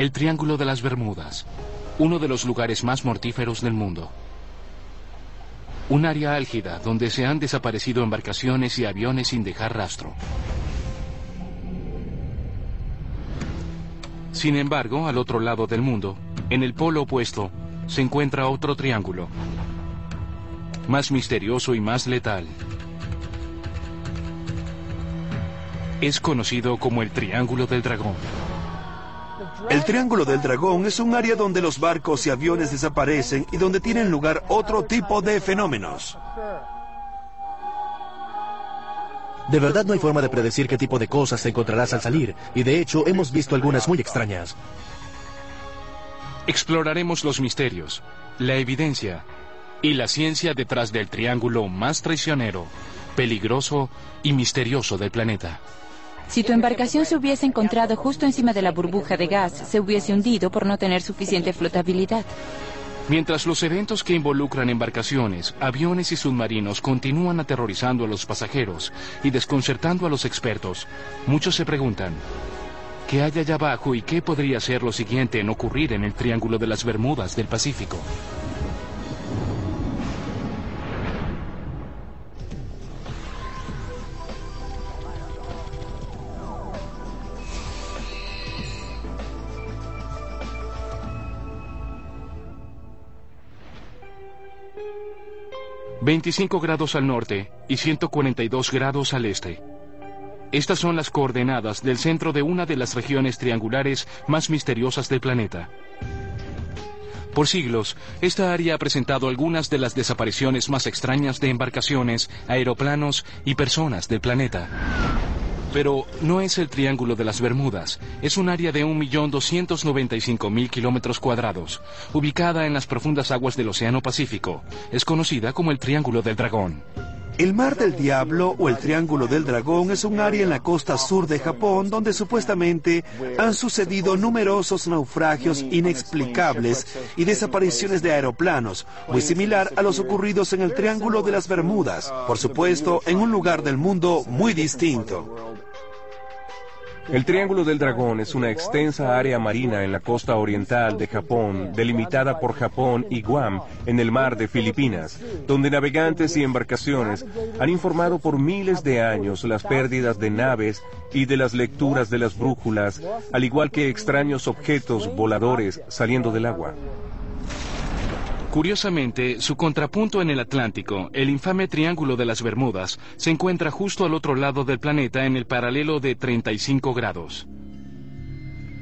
El Triángulo de las Bermudas, uno de los lugares más mortíferos del mundo. Un área álgida donde se han desaparecido embarcaciones y aviones sin dejar rastro. Sin embargo, al otro lado del mundo, en el polo opuesto, se encuentra otro triángulo, más misterioso y más letal. Es conocido como el Triángulo del Dragón. El Triángulo del Dragón es un área donde los barcos y aviones desaparecen y donde tienen lugar otro tipo de fenómenos. De verdad no hay forma de predecir qué tipo de cosas te encontrarás al salir, y de hecho hemos visto algunas muy extrañas. Exploraremos los misterios, la evidencia y la ciencia detrás del triángulo más traicionero, peligroso y misterioso del planeta. Si tu embarcación se hubiese encontrado justo encima de la burbuja de gas, se hubiese hundido por no tener suficiente flotabilidad. Mientras los eventos que involucran embarcaciones, aviones y submarinos continúan aterrorizando a los pasajeros y desconcertando a los expertos, muchos se preguntan, ¿qué hay allá abajo y qué podría ser lo siguiente en ocurrir en el Triángulo de las Bermudas del Pacífico? 25 grados al norte y 142 grados al este. Estas son las coordenadas del centro de una de las regiones triangulares más misteriosas del planeta. Por siglos, esta área ha presentado algunas de las desapariciones más extrañas de embarcaciones, aeroplanos y personas del planeta. Pero no es el Triángulo de las Bermudas, es un área de 1.295.000 kilómetros cuadrados, ubicada en las profundas aguas del Océano Pacífico. Es conocida como el Triángulo del Dragón. El Mar del Diablo o el Triángulo del Dragón es un área en la costa sur de Japón donde supuestamente han sucedido numerosos naufragios inexplicables y desapariciones de aeroplanos, muy similar a los ocurridos en el Triángulo de las Bermudas, por supuesto en un lugar del mundo muy distinto. El Triángulo del Dragón es una extensa área marina en la costa oriental de Japón, delimitada por Japón y Guam en el mar de Filipinas, donde navegantes y embarcaciones han informado por miles de años las pérdidas de naves y de las lecturas de las brújulas, al igual que extraños objetos voladores saliendo del agua. Curiosamente, su contrapunto en el Atlántico, el infame Triángulo de las Bermudas, se encuentra justo al otro lado del planeta en el paralelo de 35 grados.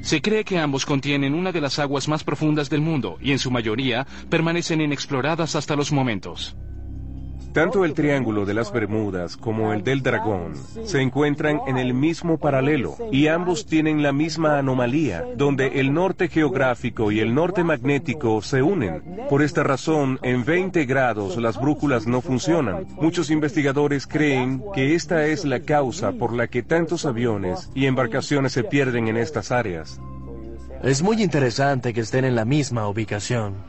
Se cree que ambos contienen una de las aguas más profundas del mundo y en su mayoría permanecen inexploradas hasta los momentos. Tanto el Triángulo de las Bermudas como el del Dragón se encuentran en el mismo paralelo y ambos tienen la misma anomalía, donde el norte geográfico y el norte magnético se unen. Por esta razón, en 20 grados las brújulas no funcionan. Muchos investigadores creen que esta es la causa por la que tantos aviones y embarcaciones se pierden en estas áreas. Es muy interesante que estén en la misma ubicación.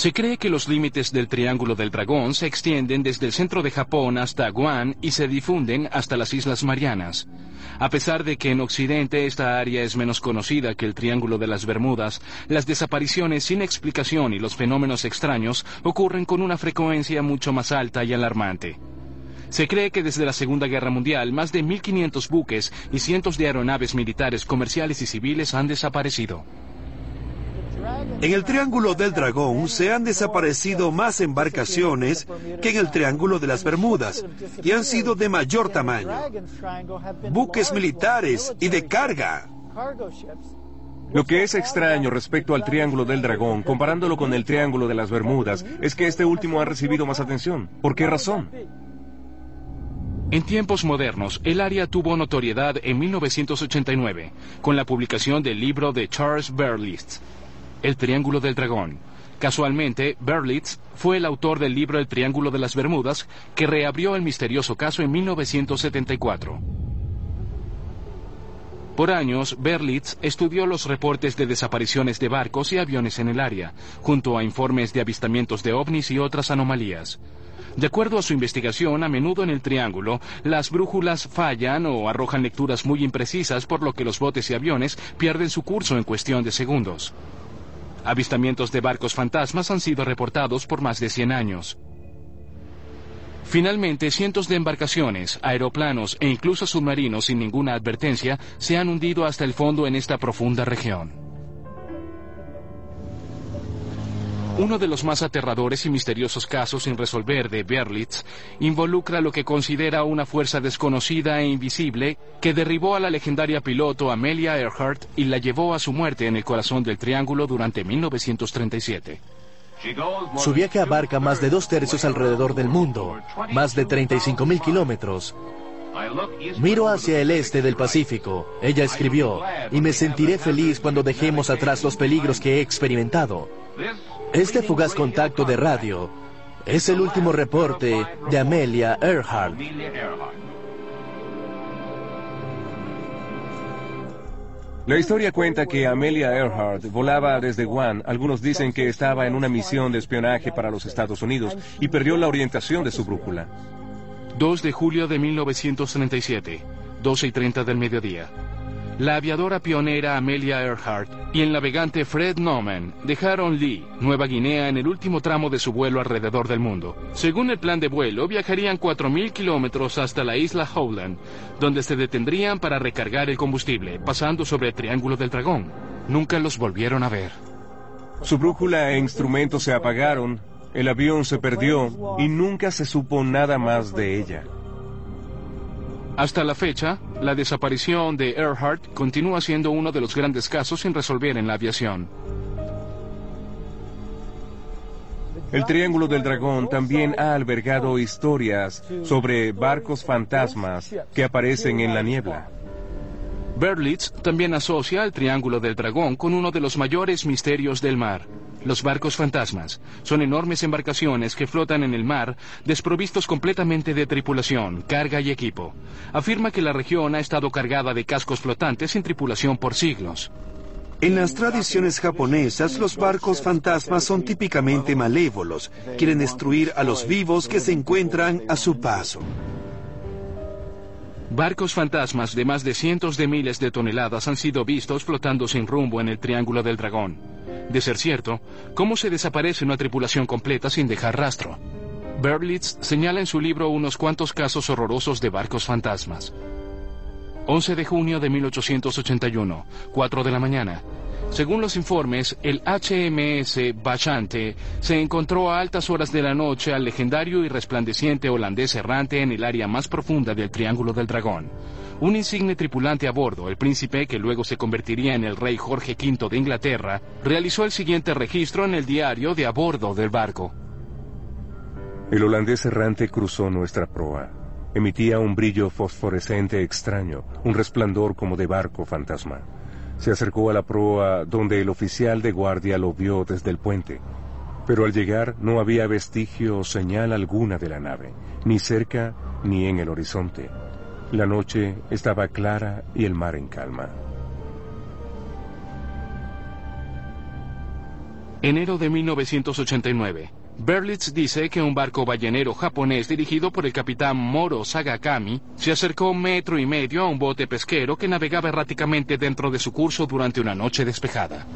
Se cree que los límites del Triángulo del Dragón se extienden desde el centro de Japón hasta Guam y se difunden hasta las Islas Marianas. A pesar de que en Occidente esta área es menos conocida que el Triángulo de las Bermudas, las desapariciones sin explicación y los fenómenos extraños ocurren con una frecuencia mucho más alta y alarmante. Se cree que desde la Segunda Guerra Mundial más de 1.500 buques y cientos de aeronaves militares, comerciales y civiles han desaparecido. En el Triángulo del Dragón se han desaparecido más embarcaciones que en el Triángulo de las Bermudas y han sido de mayor tamaño. Buques militares y de carga. Lo que es extraño respecto al Triángulo del Dragón, comparándolo con el Triángulo de las Bermudas, es que este último ha recibido más atención. ¿Por qué razón? En tiempos modernos, el área tuvo notoriedad en 1989, con la publicación del libro de Charles Berlitz, el Triángulo del Dragón. Casualmente, Berlitz fue el autor del libro El Triángulo de las Bermudas, que reabrió el misterioso caso en 1974. Por años, Berlitz estudió los reportes de desapariciones de barcos y aviones en el área, junto a informes de avistamientos de ovnis y otras anomalías. De acuerdo a su investigación, a menudo en el triángulo, las brújulas fallan o arrojan lecturas muy imprecisas, por lo que los botes y aviones pierden su curso en cuestión de segundos. Avistamientos de barcos fantasmas han sido reportados por más de 100 años. Finalmente, cientos de embarcaciones, aeroplanos e incluso submarinos sin ninguna advertencia se han hundido hasta el fondo en esta profunda región. Uno de los más aterradores y misteriosos casos sin resolver de Berlitz involucra lo que considera una fuerza desconocida e invisible que derribó a la legendaria piloto Amelia Earhart y la llevó a su muerte en el corazón del Triángulo durante 1937. Su viaje abarca más de dos tercios alrededor del mundo, más de 35 mil kilómetros. Miro hacia el este del Pacífico, ella escribió, y me sentiré feliz cuando dejemos atrás los peligros que he experimentado. Este fugaz contacto de radio es el último reporte de Amelia Earhart. La historia cuenta que Amelia Earhart volaba desde Guam. Algunos dicen que estaba en una misión de espionaje para los Estados Unidos y perdió la orientación de su brújula. 2 de julio de 1937, 12 y 30 del mediodía la aviadora pionera Amelia Earhart y el navegante Fred Norman dejaron Lee, Nueva Guinea, en el último tramo de su vuelo alrededor del mundo. Según el plan de vuelo, viajarían 4.000 kilómetros hasta la isla Howland, donde se detendrían para recargar el combustible, pasando sobre el Triángulo del Dragón. Nunca los volvieron a ver. Su brújula e instrumentos se apagaron, el avión se perdió y nunca se supo nada más de ella. Hasta la fecha, la desaparición de Earhart continúa siendo uno de los grandes casos sin resolver en la aviación. El Triángulo del Dragón también ha albergado historias sobre barcos fantasmas que aparecen en la niebla. Berlitz también asocia el Triángulo del Dragón con uno de los mayores misterios del mar, los barcos fantasmas son enormes embarcaciones que flotan en el mar, desprovistos completamente de tripulación, carga y equipo. Afirma que la región ha estado cargada de cascos flotantes sin tripulación por siglos. En las tradiciones japonesas, los barcos fantasmas son típicamente malévolos. Quieren destruir a los vivos que se encuentran a su paso. Barcos fantasmas de más de cientos de miles de toneladas han sido vistos flotando sin rumbo en el Triángulo del Dragón. De ser cierto, ¿cómo se desaparece una tripulación completa sin dejar rastro? Berlitz señala en su libro unos cuantos casos horrorosos de barcos fantasmas. 11 de junio de 1881, 4 de la mañana. Según los informes, el HMS Bachante se encontró a altas horas de la noche al legendario y resplandeciente holandés errante en el área más profunda del Triángulo del Dragón. Un insigne tripulante a bordo, el príncipe que luego se convertiría en el rey Jorge V de Inglaterra, realizó el siguiente registro en el diario de a bordo del barco. El holandés errante cruzó nuestra proa. Emitía un brillo fosforescente extraño, un resplandor como de barco fantasma. Se acercó a la proa donde el oficial de guardia lo vio desde el puente. Pero al llegar no había vestigio o señal alguna de la nave, ni cerca ni en el horizonte. La noche estaba clara y el mar en calma. Enero de 1989. Berlitz dice que un barco ballenero japonés dirigido por el capitán Moro Sagakami se acercó un metro y medio a un bote pesquero que navegaba erráticamente dentro de su curso durante una noche despejada.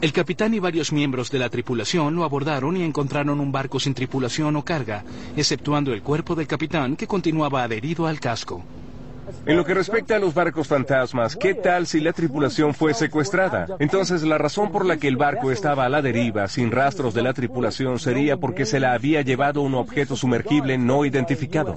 El capitán y varios miembros de la tripulación lo abordaron y encontraron un barco sin tripulación o carga, exceptuando el cuerpo del capitán que continuaba adherido al casco. En lo que respecta a los barcos fantasmas, ¿qué tal si la tripulación fue secuestrada? Entonces la razón por la que el barco estaba a la deriva, sin rastros de la tripulación, sería porque se la había llevado un objeto sumergible no identificado.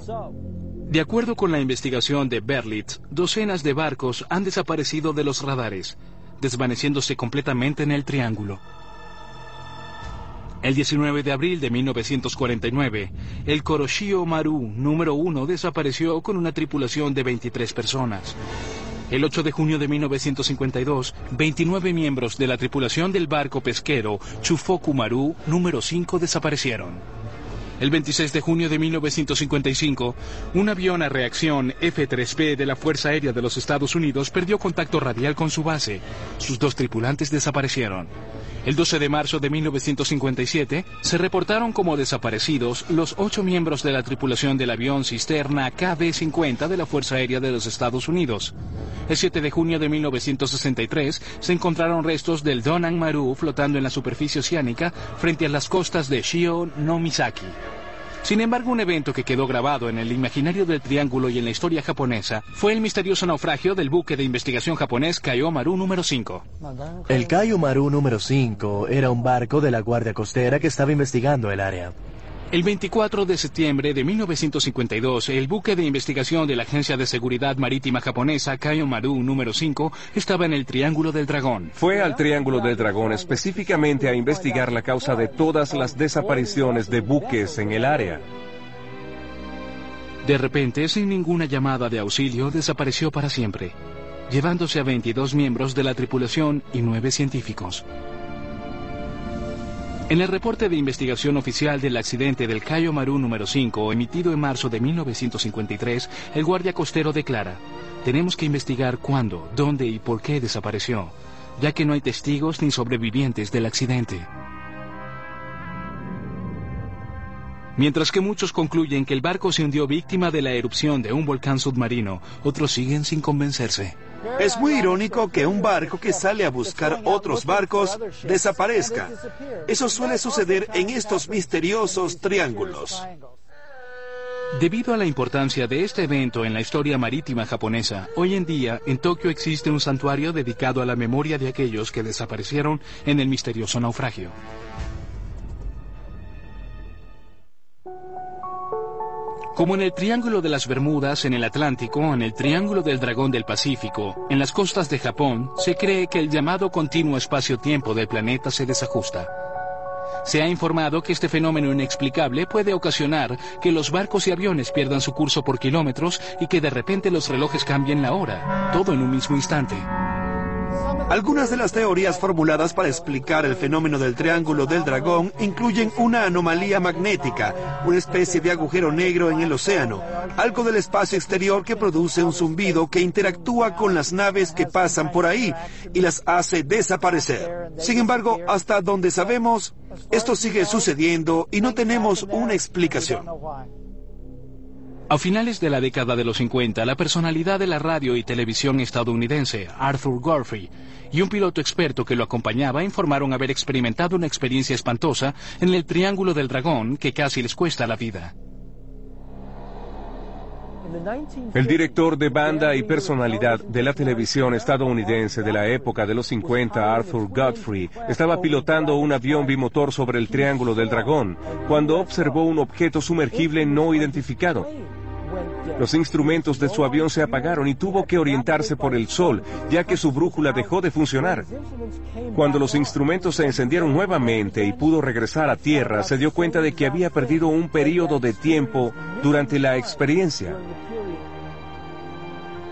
De acuerdo con la investigación de Berlitz, docenas de barcos han desaparecido de los radares desvaneciéndose completamente en el triángulo. El 19 de abril de 1949, el Koroshio Maru número 1 desapareció con una tripulación de 23 personas. El 8 de junio de 1952, 29 miembros de la tripulación del barco pesquero Chufoku Maru número 5 desaparecieron. El 26 de junio de 1955, un avión a reacción F-3B de la Fuerza Aérea de los Estados Unidos perdió contacto radial con su base. Sus dos tripulantes desaparecieron. El 12 de marzo de 1957 se reportaron como desaparecidos los ocho miembros de la tripulación del avión cisterna KB-50 de la Fuerza Aérea de los Estados Unidos. El 7 de junio de 1963 se encontraron restos del Donan Maru flotando en la superficie oceánica frente a las costas de Shio no Misaki. Sin embargo, un evento que quedó grabado en el imaginario del Triángulo y en la historia japonesa fue el misterioso naufragio del buque de investigación japonés Kaio Maru número 5. El Kaio Maru número 5 era un barco de la Guardia Costera que estaba investigando el área. El 24 de septiembre de 1952, el buque de investigación de la Agencia de Seguridad Marítima japonesa Kaio Maru número 5 estaba en el Triángulo del Dragón. Fue al Triángulo del Dragón específicamente a investigar la causa de todas las desapariciones de buques en el área. De repente, sin ninguna llamada de auxilio, desapareció para siempre, llevándose a 22 miembros de la tripulación y 9 científicos. En el reporte de investigación oficial del accidente del Cayo Maru número 5, emitido en marzo de 1953, el guardia costero declara, tenemos que investigar cuándo, dónde y por qué desapareció, ya que no hay testigos ni sobrevivientes del accidente. Mientras que muchos concluyen que el barco se hundió víctima de la erupción de un volcán submarino, otros siguen sin convencerse. Es muy irónico que un barco que sale a buscar otros barcos desaparezca. Eso suele suceder en estos misteriosos triángulos. Debido a la importancia de este evento en la historia marítima japonesa, hoy en día en Tokio existe un santuario dedicado a la memoria de aquellos que desaparecieron en el misterioso naufragio. Como en el Triángulo de las Bermudas en el Atlántico, en el Triángulo del Dragón del Pacífico, en las costas de Japón, se cree que el llamado continuo espacio-tiempo del planeta se desajusta. Se ha informado que este fenómeno inexplicable puede ocasionar que los barcos y aviones pierdan su curso por kilómetros y que de repente los relojes cambien la hora, todo en un mismo instante. Algunas de las teorías formuladas para explicar el fenómeno del Triángulo del Dragón incluyen una anomalía magnética, una especie de agujero negro en el océano, algo del espacio exterior que produce un zumbido que interactúa con las naves que pasan por ahí y las hace desaparecer. Sin embargo, hasta donde sabemos, esto sigue sucediendo y no tenemos una explicación. A finales de la década de los 50, la personalidad de la radio y televisión estadounidense, Arthur Godfrey, y un piloto experto que lo acompañaba informaron haber experimentado una experiencia espantosa en el Triángulo del Dragón que casi les cuesta la vida. El director de banda y personalidad de la televisión estadounidense de la época de los 50, Arthur Godfrey, estaba pilotando un avión bimotor sobre el Triángulo del Dragón cuando observó un objeto sumergible no identificado. Los instrumentos de su avión se apagaron y tuvo que orientarse por el sol, ya que su brújula dejó de funcionar. Cuando los instrumentos se encendieron nuevamente y pudo regresar a tierra, se dio cuenta de que había perdido un periodo de tiempo durante la experiencia.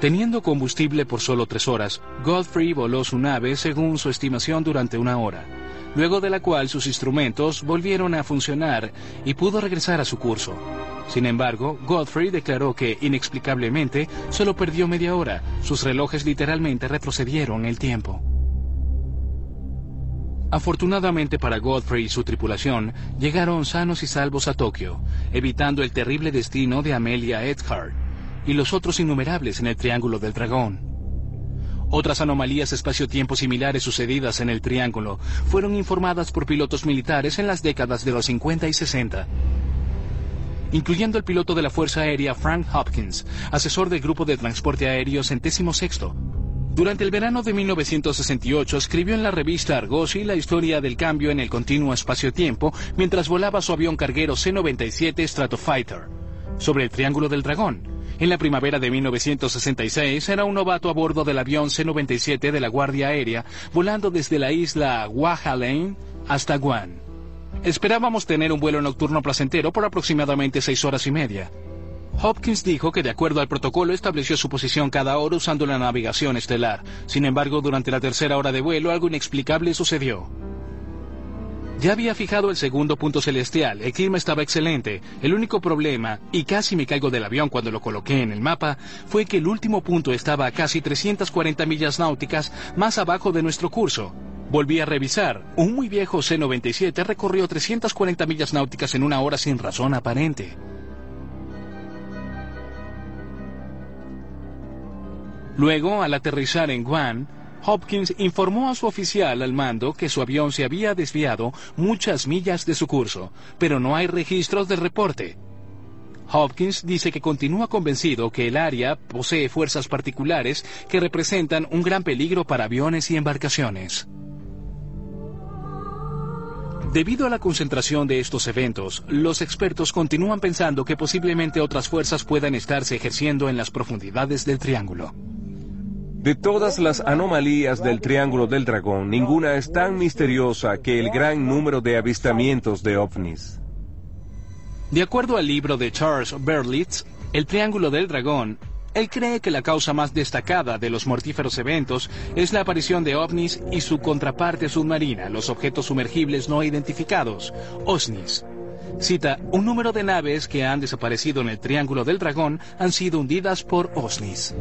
Teniendo combustible por solo tres horas, Godfrey voló su nave según su estimación durante una hora, luego de la cual sus instrumentos volvieron a funcionar y pudo regresar a su curso. Sin embargo, Godfrey declaró que, inexplicablemente, solo perdió media hora. Sus relojes literalmente retrocedieron el tiempo. Afortunadamente para Godfrey y su tripulación, llegaron sanos y salvos a Tokio, evitando el terrible destino de Amelia Earhart y los otros innumerables en el Triángulo del Dragón. Otras anomalías espacio-tiempo similares sucedidas en el Triángulo fueron informadas por pilotos militares en las décadas de los 50 y 60 incluyendo el piloto de la Fuerza Aérea Frank Hopkins, asesor del Grupo de Transporte Aéreo Centésimo Sexto. Durante el verano de 1968 escribió en la revista Argosy la historia del cambio en el continuo espacio-tiempo mientras volaba su avión carguero C-97 Stratofighter sobre el Triángulo del Dragón. En la primavera de 1966 era un novato a bordo del avión C-97 de la Guardia Aérea volando desde la isla Kwajalein hasta Guam. Esperábamos tener un vuelo nocturno placentero por aproximadamente seis horas y media. Hopkins dijo que de acuerdo al protocolo estableció su posición cada hora usando la navegación estelar. Sin embargo, durante la tercera hora de vuelo algo inexplicable sucedió. Ya había fijado el segundo punto celestial, el clima estaba excelente. El único problema, y casi me caigo del avión cuando lo coloqué en el mapa, fue que el último punto estaba a casi 340 millas náuticas más abajo de nuestro curso. Volví a revisar. Un muy viejo C-97 recorrió 340 millas náuticas en una hora sin razón aparente. Luego, al aterrizar en Guam, Hopkins informó a su oficial al mando que su avión se había desviado muchas millas de su curso, pero no hay registros del reporte. Hopkins dice que continúa convencido que el área posee fuerzas particulares que representan un gran peligro para aviones y embarcaciones. Debido a la concentración de estos eventos, los expertos continúan pensando que posiblemente otras fuerzas puedan estarse ejerciendo en las profundidades del triángulo. De todas las anomalías del Triángulo del Dragón, ninguna es tan misteriosa que el gran número de avistamientos de ovnis. De acuerdo al libro de Charles Berlitz, El Triángulo del Dragón, él cree que la causa más destacada de los mortíferos eventos es la aparición de ovnis y su contraparte submarina, los objetos sumergibles no identificados, OSNIs. Cita, un número de naves que han desaparecido en el Triángulo del Dragón han sido hundidas por OSNIs.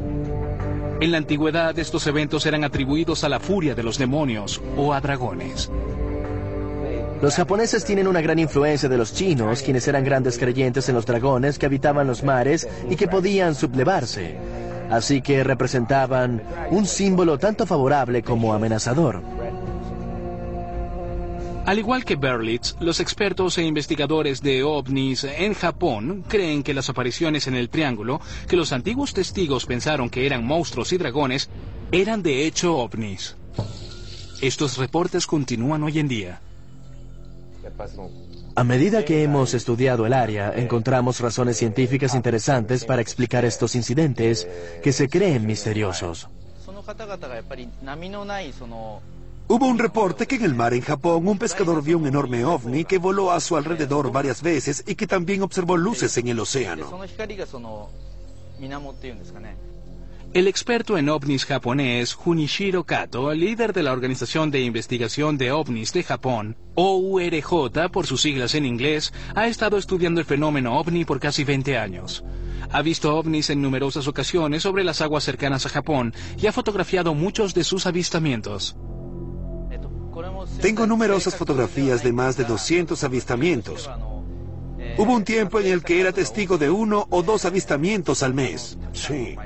En la antigüedad estos eventos eran atribuidos a la furia de los demonios o a dragones. Los japoneses tienen una gran influencia de los chinos, quienes eran grandes creyentes en los dragones que habitaban los mares y que podían sublevarse. Así que representaban un símbolo tanto favorable como amenazador. Al igual que Berlitz, los expertos e investigadores de ovnis en Japón creen que las apariciones en el triángulo, que los antiguos testigos pensaron que eran monstruos y dragones, eran de hecho ovnis. Estos reportes continúan hoy en día. A medida que hemos estudiado el área, encontramos razones científicas interesantes para explicar estos incidentes que se creen misteriosos. Hubo un reporte que en el mar en Japón un pescador vio un enorme ovni que voló a su alrededor varias veces y que también observó luces en el océano. El experto en ovnis japonés Junichiro Kato, líder de la Organización de Investigación de OVNIs de Japón, OURJ por sus siglas en inglés, ha estado estudiando el fenómeno ovni por casi 20 años. Ha visto ovnis en numerosas ocasiones sobre las aguas cercanas a Japón y ha fotografiado muchos de sus avistamientos. Tengo numerosas fotografías de más de 200 avistamientos. Hubo un tiempo en el que era testigo de uno o dos avistamientos al mes. Sí.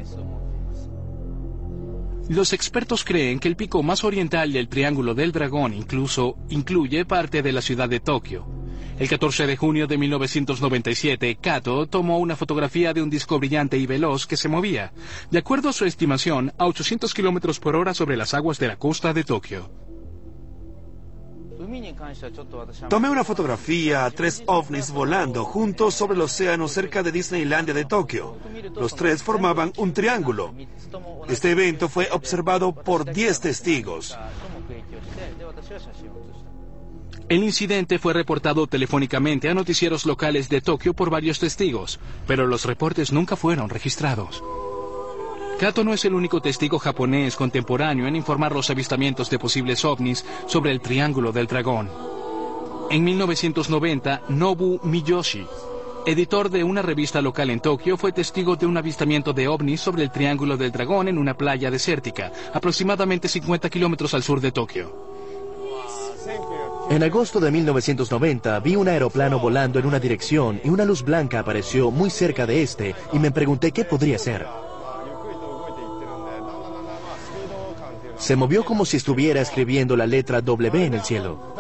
Los expertos creen que el pico más oriental del Triángulo del Dragón incluso incluye parte de la ciudad de Tokio. El 14 de junio de 1997, Kato tomó una fotografía de un disco brillante y veloz que se movía, de acuerdo a su estimación, a 800 kilómetros por hora sobre las aguas de la costa de Tokio. Tomé una fotografía a tres ovnis volando juntos sobre el océano cerca de Disneylandia de Tokio. Los tres formaban un triángulo. Este evento fue observado por 10 testigos. El incidente fue reportado telefónicamente a noticieros locales de Tokio por varios testigos, pero los reportes nunca fueron registrados. Kato no es el único testigo japonés contemporáneo en informar los avistamientos de posibles ovnis sobre el Triángulo del Dragón. En 1990, Nobu Miyoshi, editor de una revista local en Tokio, fue testigo de un avistamiento de ovnis sobre el Triángulo del Dragón en una playa desértica, aproximadamente 50 kilómetros al sur de Tokio. En agosto de 1990 vi un aeroplano volando en una dirección y una luz blanca apareció muy cerca de este y me pregunté qué podría ser. Se movió como si estuviera escribiendo la letra W en el cielo.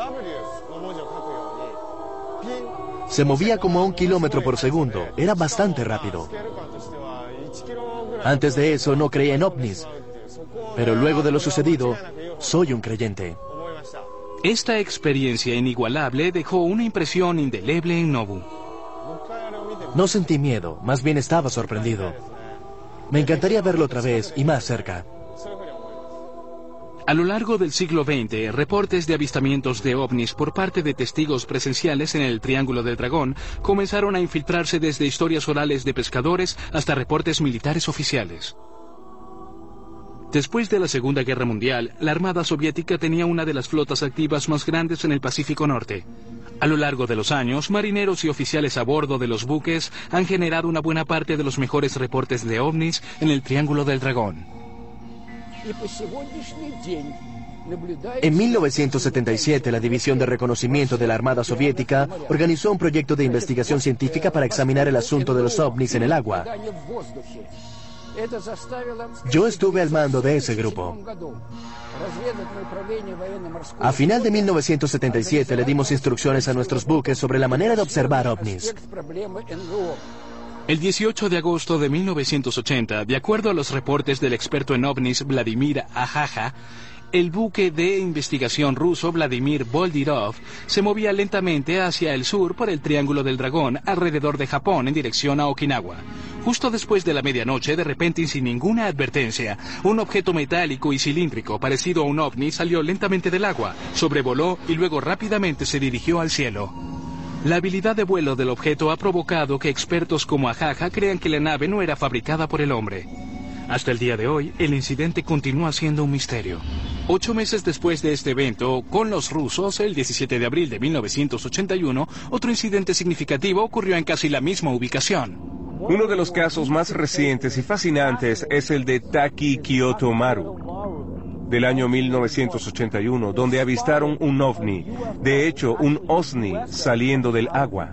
Se movía como a un kilómetro por segundo. Era bastante rápido. Antes de eso no creía en ovnis. Pero luego de lo sucedido, soy un creyente. Esta experiencia inigualable dejó una impresión indeleble en Nobu. No sentí miedo, más bien estaba sorprendido. Me encantaría verlo otra vez y más cerca. A lo largo del siglo XX, reportes de avistamientos de ovnis por parte de testigos presenciales en el Triángulo del Dragón comenzaron a infiltrarse desde historias orales de pescadores hasta reportes militares oficiales. Después de la Segunda Guerra Mundial, la Armada Soviética tenía una de las flotas activas más grandes en el Pacífico Norte. A lo largo de los años, marineros y oficiales a bordo de los buques han generado una buena parte de los mejores reportes de ovnis en el Triángulo del Dragón. En 1977, la División de Reconocimiento de la Armada Soviética organizó un proyecto de investigación científica para examinar el asunto de los ovnis en el agua. Yo estuve al mando de ese grupo. A final de 1977 le dimos instrucciones a nuestros buques sobre la manera de observar ovnis. El 18 de agosto de 1980, de acuerdo a los reportes del experto en ovnis Vladimir Ajaja, el buque de investigación ruso Vladimir Boldirov se movía lentamente hacia el sur por el Triángulo del Dragón alrededor de Japón en dirección a Okinawa. Justo después de la medianoche, de repente y sin ninguna advertencia, un objeto metálico y cilíndrico parecido a un ovni salió lentamente del agua, sobrevoló y luego rápidamente se dirigió al cielo. La habilidad de vuelo del objeto ha provocado que expertos como Ajaja crean que la nave no era fabricada por el hombre. Hasta el día de hoy, el incidente continúa siendo un misterio. Ocho meses después de este evento, con los rusos, el 17 de abril de 1981, otro incidente significativo ocurrió en casi la misma ubicación. Uno de los casos más recientes y fascinantes es el de Taki Kyoto Maru, del año 1981, donde avistaron un ovni, de hecho un OSNI, saliendo del agua.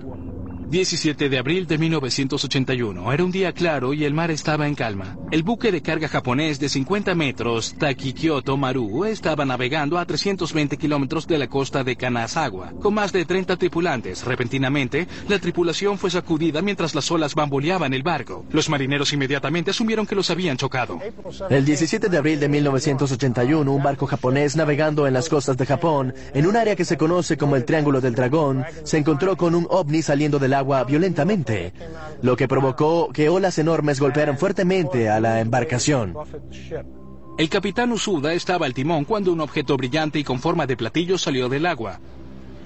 17 de abril de 1981. Era un día claro y el mar estaba en calma. El buque de carga japonés de 50 metros, Takikyoto Maru, estaba navegando a 320 kilómetros de la costa de Kanazawa, con más de 30 tripulantes. Repentinamente, la tripulación fue sacudida mientras las olas bamboleaban el barco. Los marineros inmediatamente asumieron que los habían chocado. El 17 de abril de 1981, un barco japonés navegando en las costas de Japón, en un área que se conoce como el Triángulo del Dragón, se encontró con un ovni saliendo del agua violentamente, lo que provocó que olas enormes golpearan fuertemente a la embarcación. El capitán Usuda estaba al timón cuando un objeto brillante y con forma de platillo salió del agua.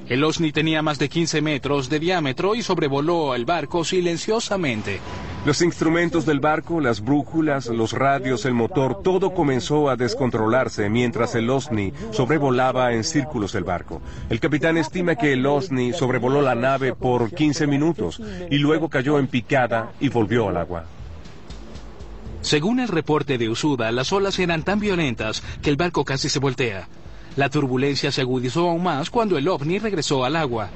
El OSNI tenía más de 15 metros de diámetro y sobrevoló el barco silenciosamente. Los instrumentos del barco, las brújulas, los radios, el motor, todo comenzó a descontrolarse mientras el OSNI sobrevolaba en círculos el barco. El capitán estima que el OSNI sobrevoló la nave por 15 minutos y luego cayó en picada y volvió al agua. Según el reporte de Usuda, las olas eran tan violentas que el barco casi se voltea. La turbulencia se agudizó aún más cuando el ovni regresó al agua.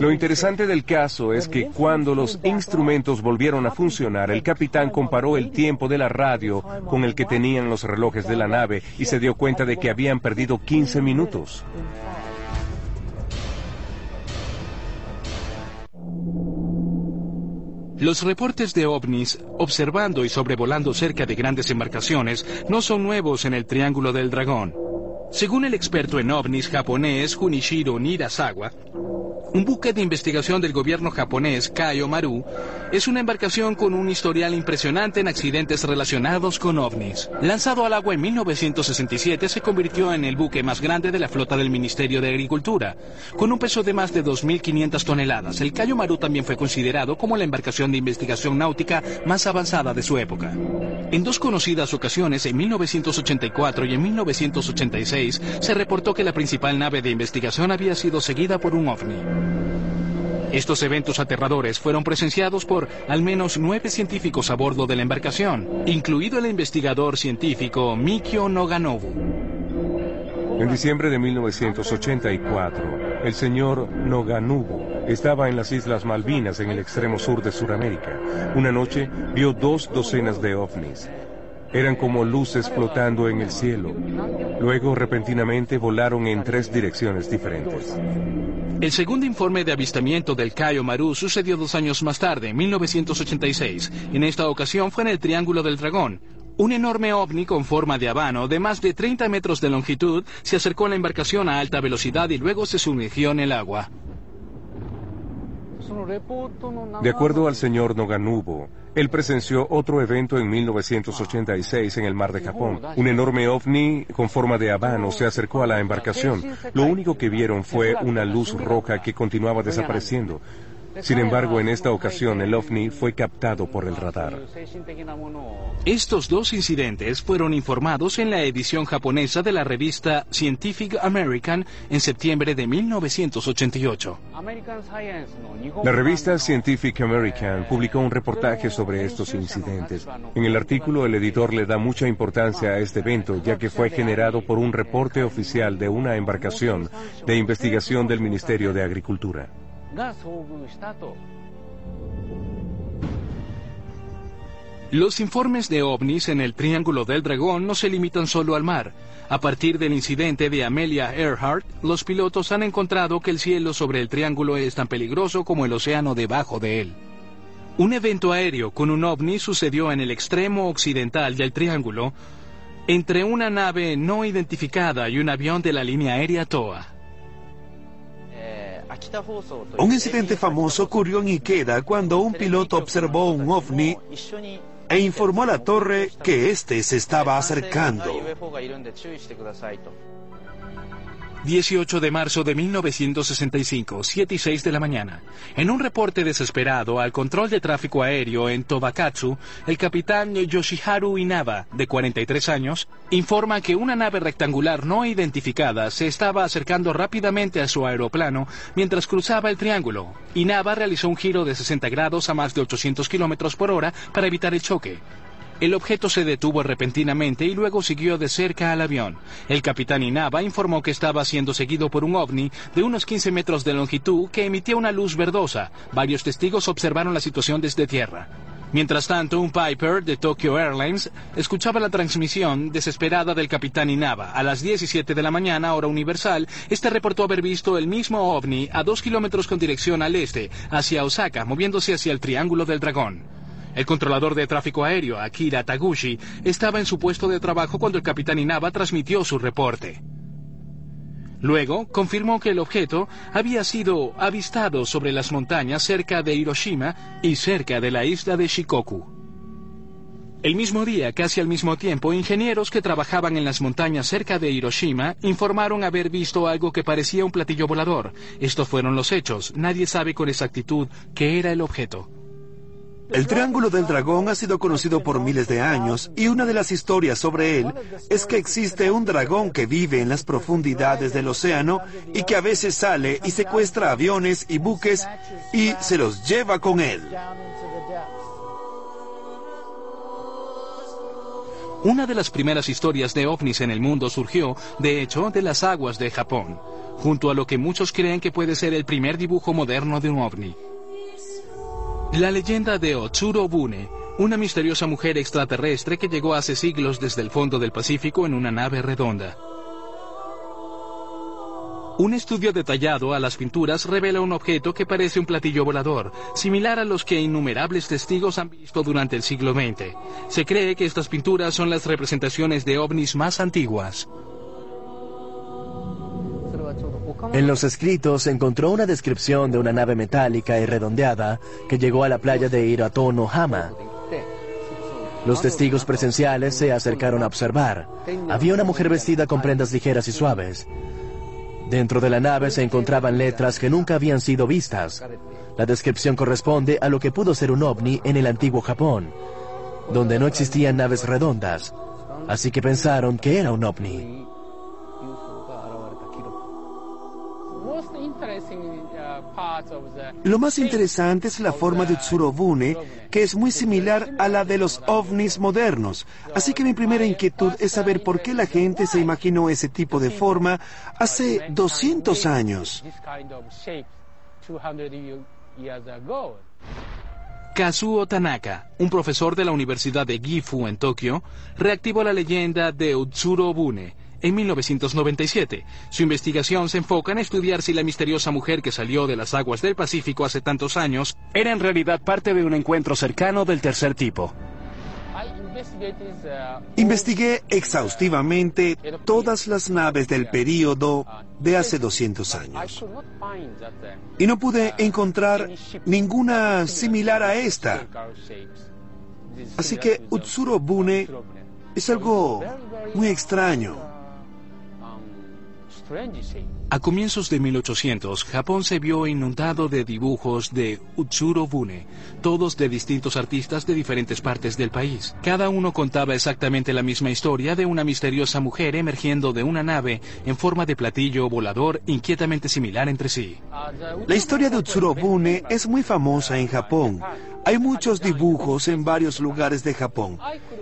Lo interesante del caso es que cuando los instrumentos volvieron a funcionar, el capitán comparó el tiempo de la radio con el que tenían los relojes de la nave y se dio cuenta de que habían perdido 15 minutos. Los reportes de ovnis observando y sobrevolando cerca de grandes embarcaciones no son nuevos en el Triángulo del Dragón. Según el experto en ovnis japonés Junichiro Nirasawa, un buque de investigación del gobierno japonés, Kaio Maru, es una embarcación con un historial impresionante en accidentes relacionados con ovnis. Lanzado al agua en 1967, se convirtió en el buque más grande de la flota del Ministerio de Agricultura. Con un peso de más de 2.500 toneladas, el Kaio Maru también fue considerado como la embarcación de investigación náutica más avanzada de su época. En dos conocidas ocasiones, en 1984 y en 1986, se reportó que la principal nave de investigación había sido seguida por un ovni. Estos eventos aterradores fueron presenciados por al menos nueve científicos a bordo de la embarcación, incluido el investigador científico Mikio Noganobu. En diciembre de 1984, el señor Noganobu estaba en las Islas Malvinas, en el extremo sur de Sudamérica. Una noche vio dos docenas de ovnis. Eran como luces flotando en el cielo. Luego, repentinamente, volaron en tres direcciones diferentes. El segundo informe de avistamiento del Cayo Maru sucedió dos años más tarde, en 1986. En esta ocasión fue en el Triángulo del Dragón. Un enorme ovni con forma de habano de más de 30 metros de longitud se acercó a la embarcación a alta velocidad y luego se sumergió en el agua. De acuerdo al señor Noganubo, él presenció otro evento en 1986 en el mar de Japón. Un enorme ovni con forma de habano se acercó a la embarcación. Lo único que vieron fue una luz roja que continuaba desapareciendo. Sin embargo, en esta ocasión el ovni fue captado por el radar. Estos dos incidentes fueron informados en la edición japonesa de la revista Scientific American en septiembre de 1988. La revista Scientific American publicó un reportaje sobre estos incidentes. En el artículo el editor le da mucha importancia a este evento ya que fue generado por un reporte oficial de una embarcación de investigación del Ministerio de Agricultura. Los informes de ovnis en el Triángulo del Dragón no se limitan solo al mar. A partir del incidente de Amelia Earhart, los pilotos han encontrado que el cielo sobre el triángulo es tan peligroso como el océano debajo de él. Un evento aéreo con un ovni sucedió en el extremo occidental del triángulo, entre una nave no identificada y un avión de la línea aérea TOA. Un incidente famoso ocurrió en Ikeda cuando un piloto observó un ovni e informó a la torre que éste se estaba acercando. 18 de marzo de 1965, 7 y 6 de la mañana. En un reporte desesperado al control de tráfico aéreo en Tobakatsu, el capitán Yoshiharu Inaba, de 43 años, informa que una nave rectangular no identificada se estaba acercando rápidamente a su aeroplano mientras cruzaba el triángulo. Inaba realizó un giro de 60 grados a más de 800 kilómetros por hora para evitar el choque. El objeto se detuvo repentinamente y luego siguió de cerca al avión. El capitán Inaba informó que estaba siendo seguido por un ovni de unos 15 metros de longitud que emitía una luz verdosa. Varios testigos observaron la situación desde tierra. Mientras tanto, un Piper de Tokyo Airlines escuchaba la transmisión desesperada del capitán Inaba. A las 17 de la mañana, hora universal, este reportó haber visto el mismo ovni a dos kilómetros con dirección al este, hacia Osaka, moviéndose hacia el Triángulo del Dragón. El controlador de tráfico aéreo, Akira Taguchi, estaba en su puesto de trabajo cuando el capitán Inaba transmitió su reporte. Luego, confirmó que el objeto había sido avistado sobre las montañas cerca de Hiroshima y cerca de la isla de Shikoku. El mismo día, casi al mismo tiempo, ingenieros que trabajaban en las montañas cerca de Hiroshima informaron haber visto algo que parecía un platillo volador. Estos fueron los hechos. Nadie sabe con exactitud qué era el objeto. El Triángulo del Dragón ha sido conocido por miles de años y una de las historias sobre él es que existe un dragón que vive en las profundidades del océano y que a veces sale y secuestra aviones y buques y se los lleva con él. Una de las primeras historias de ovnis en el mundo surgió, de hecho, de las aguas de Japón, junto a lo que muchos creen que puede ser el primer dibujo moderno de un ovni. La leyenda de Otsuro Bune, una misteriosa mujer extraterrestre que llegó hace siglos desde el fondo del Pacífico en una nave redonda. Un estudio detallado a las pinturas revela un objeto que parece un platillo volador, similar a los que innumerables testigos han visto durante el siglo XX. Se cree que estas pinturas son las representaciones de ovnis más antiguas. En los escritos se encontró una descripción de una nave metálica y redondeada que llegó a la playa de Hiratono Hama. Los testigos presenciales se acercaron a observar. Había una mujer vestida con prendas ligeras y suaves. Dentro de la nave se encontraban letras que nunca habían sido vistas. La descripción corresponde a lo que pudo ser un ovni en el antiguo Japón, donde no existían naves redondas. Así que pensaron que era un ovni. Lo más interesante es la forma de Tsurobune, que es muy similar a la de los ovnis modernos. Así que mi primera inquietud es saber por qué la gente se imaginó ese tipo de forma hace 200 años. Kazuo Tanaka, un profesor de la Universidad de Gifu en Tokio, reactivó la leyenda de Utsurobune en 1997. Su investigación se enfoca en estudiar si la misteriosa mujer que salió de las aguas del Pacífico hace tantos años era en realidad parte de un encuentro cercano del tercer tipo. Investigué exhaustivamente todas las naves del período de hace 200 años y no pude encontrar ninguna similar a esta. Así que Utsuro Bune es algo muy extraño. A comienzos de 1800, Japón se vio inundado de dibujos de Utsuro Bune, todos de distintos artistas de diferentes partes del país. Cada uno contaba exactamente la misma historia de una misteriosa mujer emergiendo de una nave en forma de platillo volador inquietamente similar entre sí. La historia de Utsuro Bune es muy famosa en Japón. Hay muchos dibujos en varios lugares de Japón.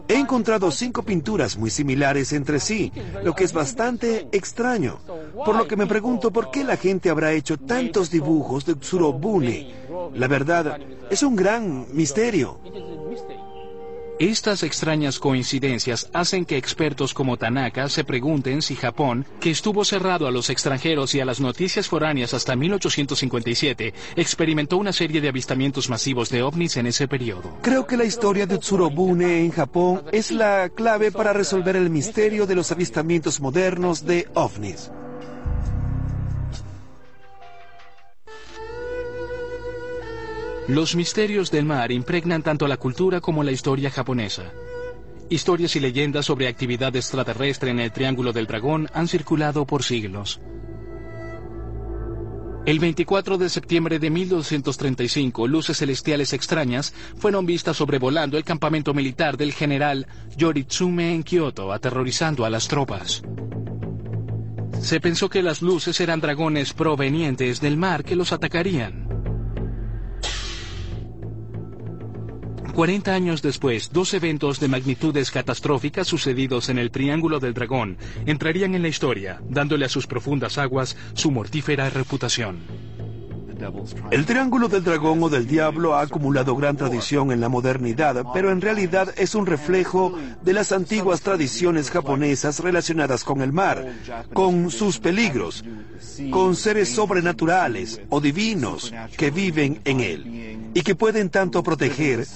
He encontrado cinco pinturas muy similares entre sí, lo que es bastante extraño. Por lo que me pregunto por qué la gente habrá hecho tantos dibujos de Tsurobune. La verdad, es un gran misterio. Estas extrañas coincidencias hacen que expertos como Tanaka se pregunten si Japón, que estuvo cerrado a los extranjeros y a las noticias foráneas hasta 1857, experimentó una serie de avistamientos masivos de ovnis en ese periodo. Creo que la historia de Tsurobune en Japón es la clave para resolver el misterio de los avistamientos modernos de ovnis. Los misterios del mar impregnan tanto la cultura como la historia japonesa. Historias y leyendas sobre actividad extraterrestre en el Triángulo del Dragón han circulado por siglos. El 24 de septiembre de 1235, luces celestiales extrañas fueron vistas sobrevolando el campamento militar del general Yoritsume en Kioto, aterrorizando a las tropas. Se pensó que las luces eran dragones provenientes del mar que los atacarían. 40 años después, dos eventos de magnitudes catastróficas sucedidos en el Triángulo del Dragón entrarían en la historia, dándole a sus profundas aguas su mortífera reputación. El Triángulo del Dragón o del Diablo ha acumulado gran tradición en la modernidad, pero en realidad es un reflejo de las antiguas tradiciones japonesas relacionadas con el mar, con sus peligros, con seres sobrenaturales o divinos que viven en él y que pueden tanto proteger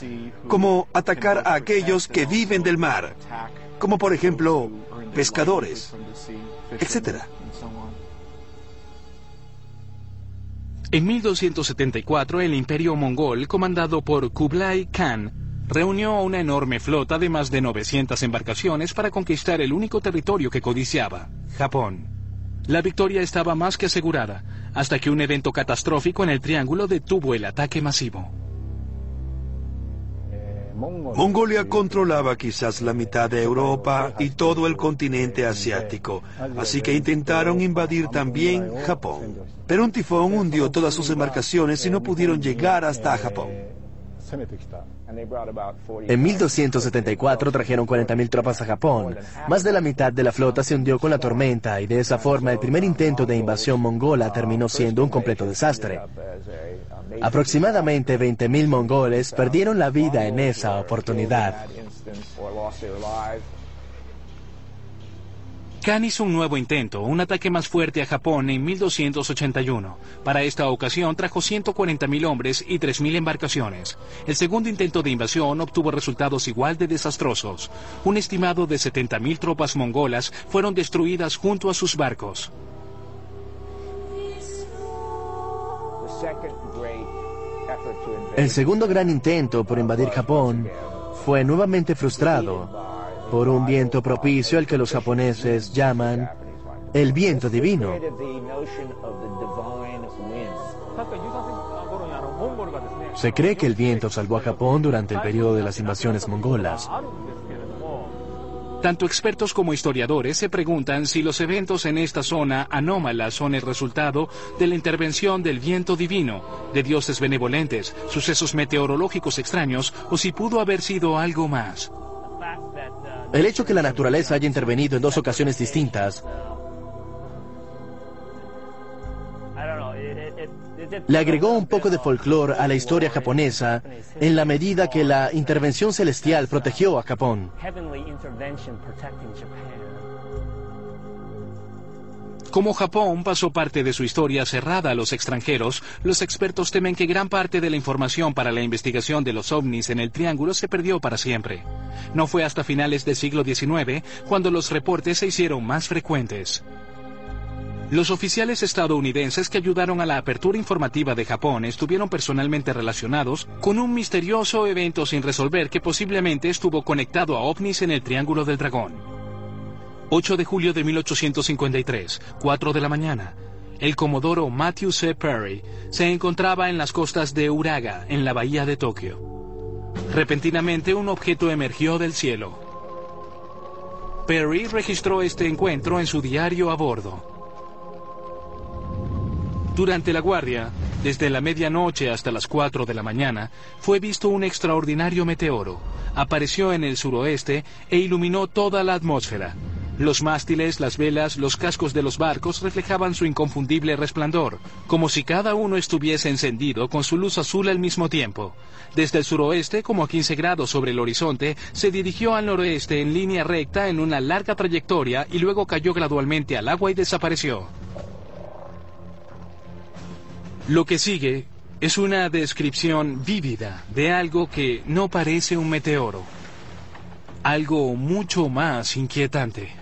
como atacar a aquellos que viven del mar, como por ejemplo pescadores, etc. En 1274, el imperio mongol, comandado por Kublai Khan, reunió a una enorme flota de más de 900 embarcaciones para conquistar el único territorio que codiciaba, Japón. La victoria estaba más que asegurada, hasta que un evento catastrófico en el triángulo detuvo el ataque masivo. Mongolia controlaba quizás la mitad de Europa y todo el continente asiático, así que intentaron invadir también Japón. Pero un tifón hundió todas sus embarcaciones y no pudieron llegar hasta Japón. En 1274 trajeron 40.000 tropas a Japón. Más de la mitad de la flota se hundió con la tormenta y de esa forma el primer intento de invasión mongola terminó siendo un completo desastre. Aproximadamente 20.000 mongoles perdieron la vida en esa oportunidad. Khan hizo un nuevo intento, un ataque más fuerte a Japón en 1281. Para esta ocasión trajo 140.000 hombres y 3.000 embarcaciones. El segundo intento de invasión obtuvo resultados igual de desastrosos. Un estimado de 70.000 tropas mongolas fueron destruidas junto a sus barcos. El segundo gran intento por invadir Japón fue nuevamente frustrado por un viento propicio al que los japoneses llaman el viento divino. Se cree que el viento salvó a Japón durante el periodo de las invasiones mongolas. Tanto expertos como historiadores se preguntan si los eventos en esta zona anómala son el resultado de la intervención del viento divino, de dioses benevolentes, sucesos meteorológicos extraños o si pudo haber sido algo más. El hecho que la naturaleza haya intervenido en dos ocasiones distintas le agregó un poco de folclore a la historia japonesa en la medida que la intervención celestial protegió a Japón. Como Japón pasó parte de su historia cerrada a los extranjeros, los expertos temen que gran parte de la información para la investigación de los ovnis en el Triángulo se perdió para siempre. No fue hasta finales del siglo XIX cuando los reportes se hicieron más frecuentes. Los oficiales estadounidenses que ayudaron a la apertura informativa de Japón estuvieron personalmente relacionados con un misterioso evento sin resolver que posiblemente estuvo conectado a ovnis en el Triángulo del Dragón. 8 de julio de 1853, 4 de la mañana. El comodoro Matthew C. Perry se encontraba en las costas de Uraga, en la bahía de Tokio. Repentinamente un objeto emergió del cielo. Perry registró este encuentro en su diario a bordo. Durante la guardia, desde la medianoche hasta las 4 de la mañana, fue visto un extraordinario meteoro. Apareció en el suroeste e iluminó toda la atmósfera. Los mástiles, las velas, los cascos de los barcos reflejaban su inconfundible resplandor, como si cada uno estuviese encendido con su luz azul al mismo tiempo. Desde el suroeste, como a 15 grados sobre el horizonte, se dirigió al noroeste en línea recta en una larga trayectoria y luego cayó gradualmente al agua y desapareció. Lo que sigue es una descripción vívida de algo que no parece un meteoro. Algo mucho más inquietante.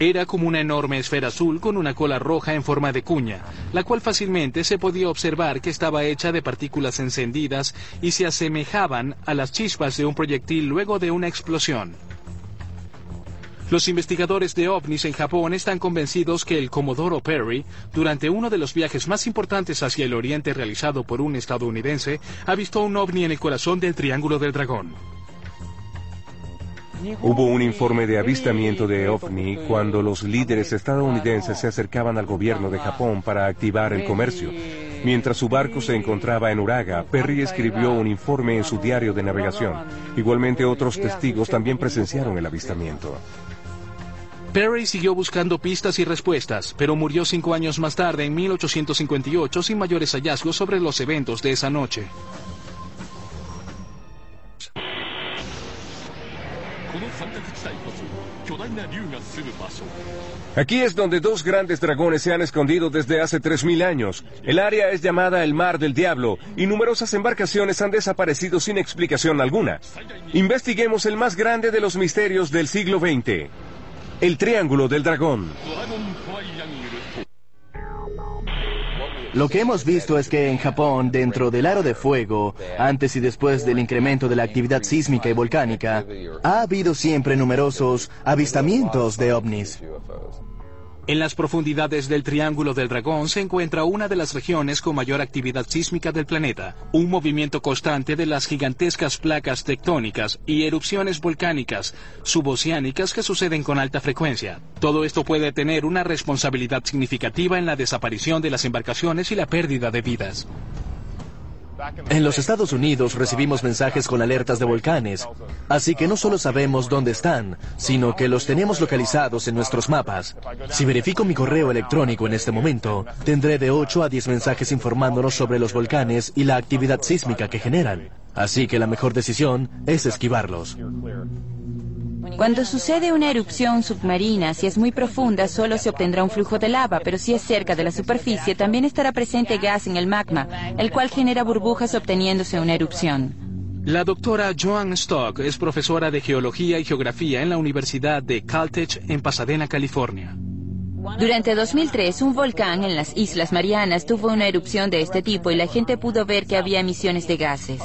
Era como una enorme esfera azul con una cola roja en forma de cuña, la cual fácilmente se podía observar que estaba hecha de partículas encendidas y se asemejaban a las chispas de un proyectil luego de una explosión. Los investigadores de ovnis en Japón están convencidos que el Comodoro Perry, durante uno de los viajes más importantes hacia el oriente realizado por un estadounidense, ha visto un ovni en el corazón del Triángulo del Dragón. Hubo un informe de avistamiento de ovni cuando los líderes estadounidenses se acercaban al gobierno de Japón para activar el comercio. Mientras su barco se encontraba en Uraga, Perry escribió un informe en su diario de navegación. Igualmente otros testigos también presenciaron el avistamiento. Perry siguió buscando pistas y respuestas, pero murió cinco años más tarde, en 1858, sin mayores hallazgos sobre los eventos de esa noche. Aquí es donde dos grandes dragones se han escondido desde hace 3.000 años. El área es llamada el Mar del Diablo y numerosas embarcaciones han desaparecido sin explicación alguna. Investiguemos el más grande de los misterios del siglo XX, el Triángulo del Dragón. Lo que hemos visto es que en Japón, dentro del aro de fuego, antes y después del incremento de la actividad sísmica y volcánica, ha habido siempre numerosos avistamientos de ovnis. En las profundidades del Triángulo del Dragón se encuentra una de las regiones con mayor actividad sísmica del planeta, un movimiento constante de las gigantescas placas tectónicas y erupciones volcánicas suboceánicas que suceden con alta frecuencia. Todo esto puede tener una responsabilidad significativa en la desaparición de las embarcaciones y la pérdida de vidas. En los Estados Unidos recibimos mensajes con alertas de volcanes, así que no solo sabemos dónde están, sino que los tenemos localizados en nuestros mapas. Si verifico mi correo electrónico en este momento, tendré de 8 a 10 mensajes informándonos sobre los volcanes y la actividad sísmica que generan. Así que la mejor decisión es esquivarlos. Cuando sucede una erupción submarina, si es muy profunda, solo se obtendrá un flujo de lava, pero si es cerca de la superficie, también estará presente gas en el magma, el cual genera burbujas obteniéndose una erupción. La doctora Joan Stock es profesora de Geología y Geografía en la Universidad de Caltech en Pasadena, California. Durante 2003, un volcán en las Islas Marianas tuvo una erupción de este tipo y la gente pudo ver que había emisiones de gases.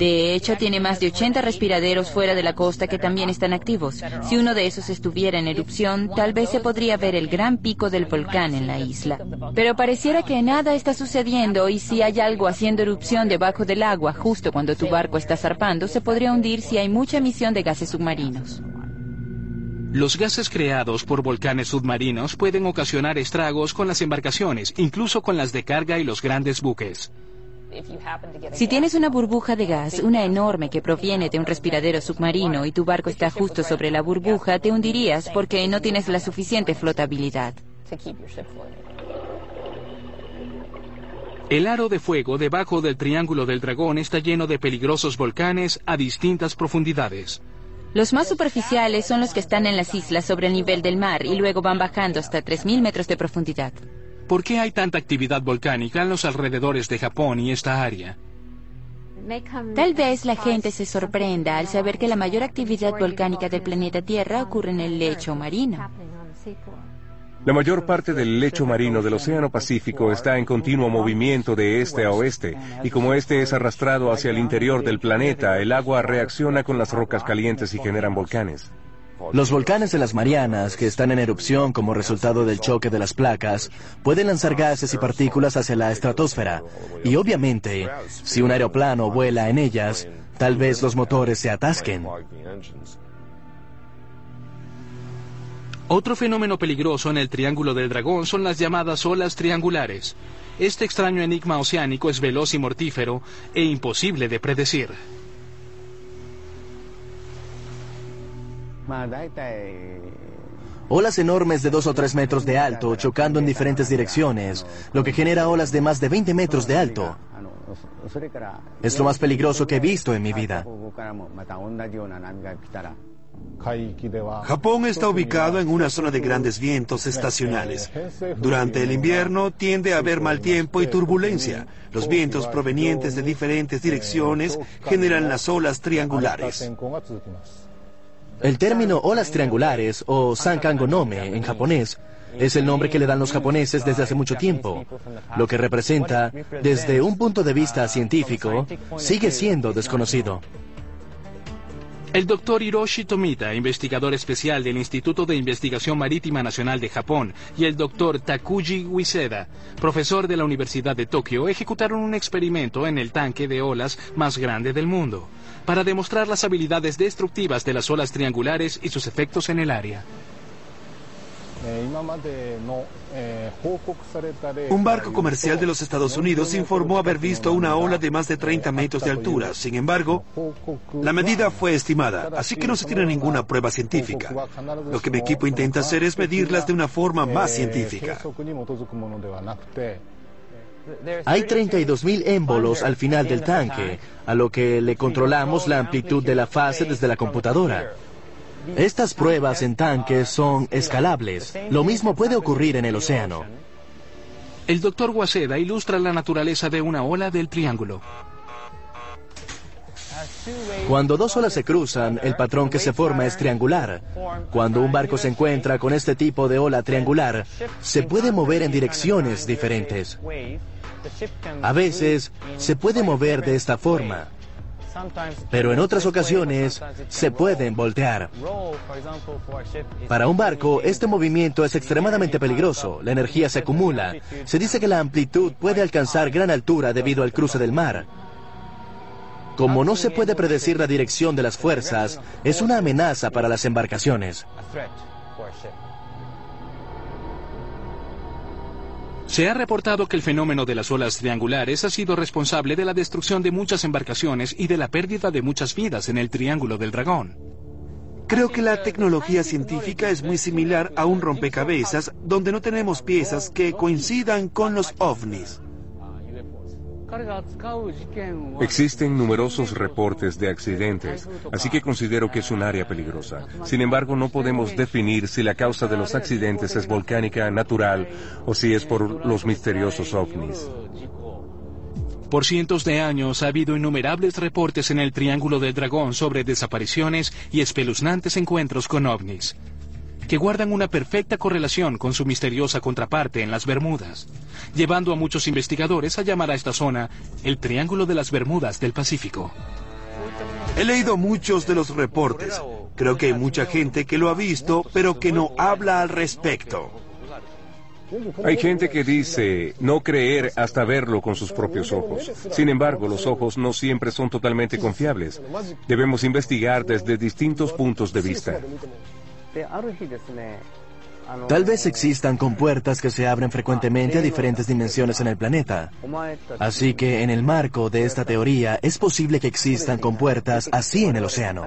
De hecho, tiene más de 80 respiraderos fuera de la costa que también están activos. Si uno de esos estuviera en erupción, tal vez se podría ver el gran pico del volcán en la isla. Pero pareciera que nada está sucediendo y si hay algo haciendo erupción debajo del agua justo cuando tu barco está zarpando, se podría hundir si hay mucha emisión de gases submarinos. Los gases creados por volcanes submarinos pueden ocasionar estragos con las embarcaciones, incluso con las de carga y los grandes buques. Si tienes una burbuja de gas, una enorme que proviene de un respiradero submarino y tu barco está justo sobre la burbuja, te hundirías porque no tienes la suficiente flotabilidad. El aro de fuego debajo del Triángulo del Dragón está lleno de peligrosos volcanes a distintas profundidades. Los más superficiales son los que están en las islas sobre el nivel del mar y luego van bajando hasta 3.000 metros de profundidad. ¿Por qué hay tanta actividad volcánica en los alrededores de Japón y esta área? Tal vez la gente se sorprenda al saber que la mayor actividad volcánica del planeta Tierra ocurre en el lecho marino. La mayor parte del lecho marino del Océano Pacífico está en continuo movimiento de este a oeste, y como este es arrastrado hacia el interior del planeta, el agua reacciona con las rocas calientes y generan volcanes. Los volcanes de las Marianas, que están en erupción como resultado del choque de las placas, pueden lanzar gases y partículas hacia la estratosfera. Y obviamente, si un aeroplano vuela en ellas, tal vez los motores se atasquen. Otro fenómeno peligroso en el Triángulo del Dragón son las llamadas olas triangulares. Este extraño enigma oceánico es veloz y mortífero e imposible de predecir. Olas enormes de dos o tres metros de alto chocando en diferentes direcciones, lo que genera olas de más de 20 metros de alto. Es lo más peligroso que he visto en mi vida. Japón está ubicado en una zona de grandes vientos estacionales. Durante el invierno tiende a haber mal tiempo y turbulencia. Los vientos provenientes de diferentes direcciones generan las olas triangulares. El término olas triangulares o sankangonome en japonés es el nombre que le dan los japoneses desde hace mucho tiempo, lo que representa, desde un punto de vista científico, sigue siendo desconocido. El doctor Hiroshi Tomita, investigador especial del Instituto de Investigación Marítima Nacional de Japón, y el doctor Takuji Ueseda, profesor de la Universidad de Tokio, ejecutaron un experimento en el tanque de olas más grande del mundo, para demostrar las habilidades destructivas de las olas triangulares y sus efectos en el área. Un barco comercial de los Estados Unidos informó haber visto una ola de más de 30 metros de altura. Sin embargo, la medida fue estimada, así que no se tiene ninguna prueba científica. Lo que mi equipo intenta hacer es medirlas de una forma más científica. Hay 32.000 émbolos al final del tanque, a lo que le controlamos la amplitud de la fase desde la computadora. Estas pruebas en tanques son escalables. Lo mismo puede ocurrir en el océano. El doctor Waseda ilustra la naturaleza de una ola del triángulo. Cuando dos olas se cruzan, el patrón que se forma es triangular. Cuando un barco se encuentra con este tipo de ola triangular, se puede mover en direcciones diferentes. A veces, se puede mover de esta forma pero en otras ocasiones se pueden voltear. Para un barco, este movimiento es extremadamente peligroso. La energía se acumula. Se dice que la amplitud puede alcanzar gran altura debido al cruce del mar. Como no se puede predecir la dirección de las fuerzas, es una amenaza para las embarcaciones. Se ha reportado que el fenómeno de las olas triangulares ha sido responsable de la destrucción de muchas embarcaciones y de la pérdida de muchas vidas en el Triángulo del Dragón. Creo que la tecnología científica es muy similar a un rompecabezas donde no tenemos piezas que coincidan con los ovnis. Existen numerosos reportes de accidentes, así que considero que es un área peligrosa. Sin embargo, no podemos definir si la causa de los accidentes es volcánica, natural o si es por los misteriosos ovnis. Por cientos de años ha habido innumerables reportes en el Triángulo del Dragón sobre desapariciones y espeluznantes encuentros con ovnis que guardan una perfecta correlación con su misteriosa contraparte en las Bermudas, llevando a muchos investigadores a llamar a esta zona el Triángulo de las Bermudas del Pacífico. He leído muchos de los reportes. Creo que hay mucha gente que lo ha visto, pero que no habla al respecto. Hay gente que dice no creer hasta verlo con sus propios ojos. Sin embargo, los ojos no siempre son totalmente confiables. Debemos investigar desde distintos puntos de vista. Tal vez existan compuertas que se abren frecuentemente a diferentes dimensiones en el planeta. Así que en el marco de esta teoría es posible que existan compuertas así en el océano.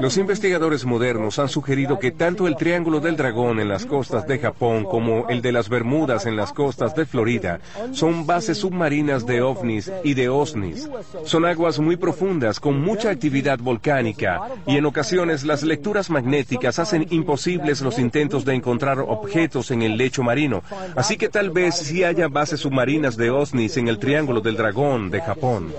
Los investigadores modernos han sugerido que tanto el Triángulo del Dragón en las costas de Japón como el de las Bermudas en las costas de Florida son bases submarinas de ovnis y de osnis. Son aguas muy profundas con mucha actividad volcánica y en ocasiones las lecturas magnéticas hacen imposibles los intentos de encontrar objetos en el lecho marino. Así que tal vez sí haya bases submarinas de osnis en el Triángulo del Dragón de Japón.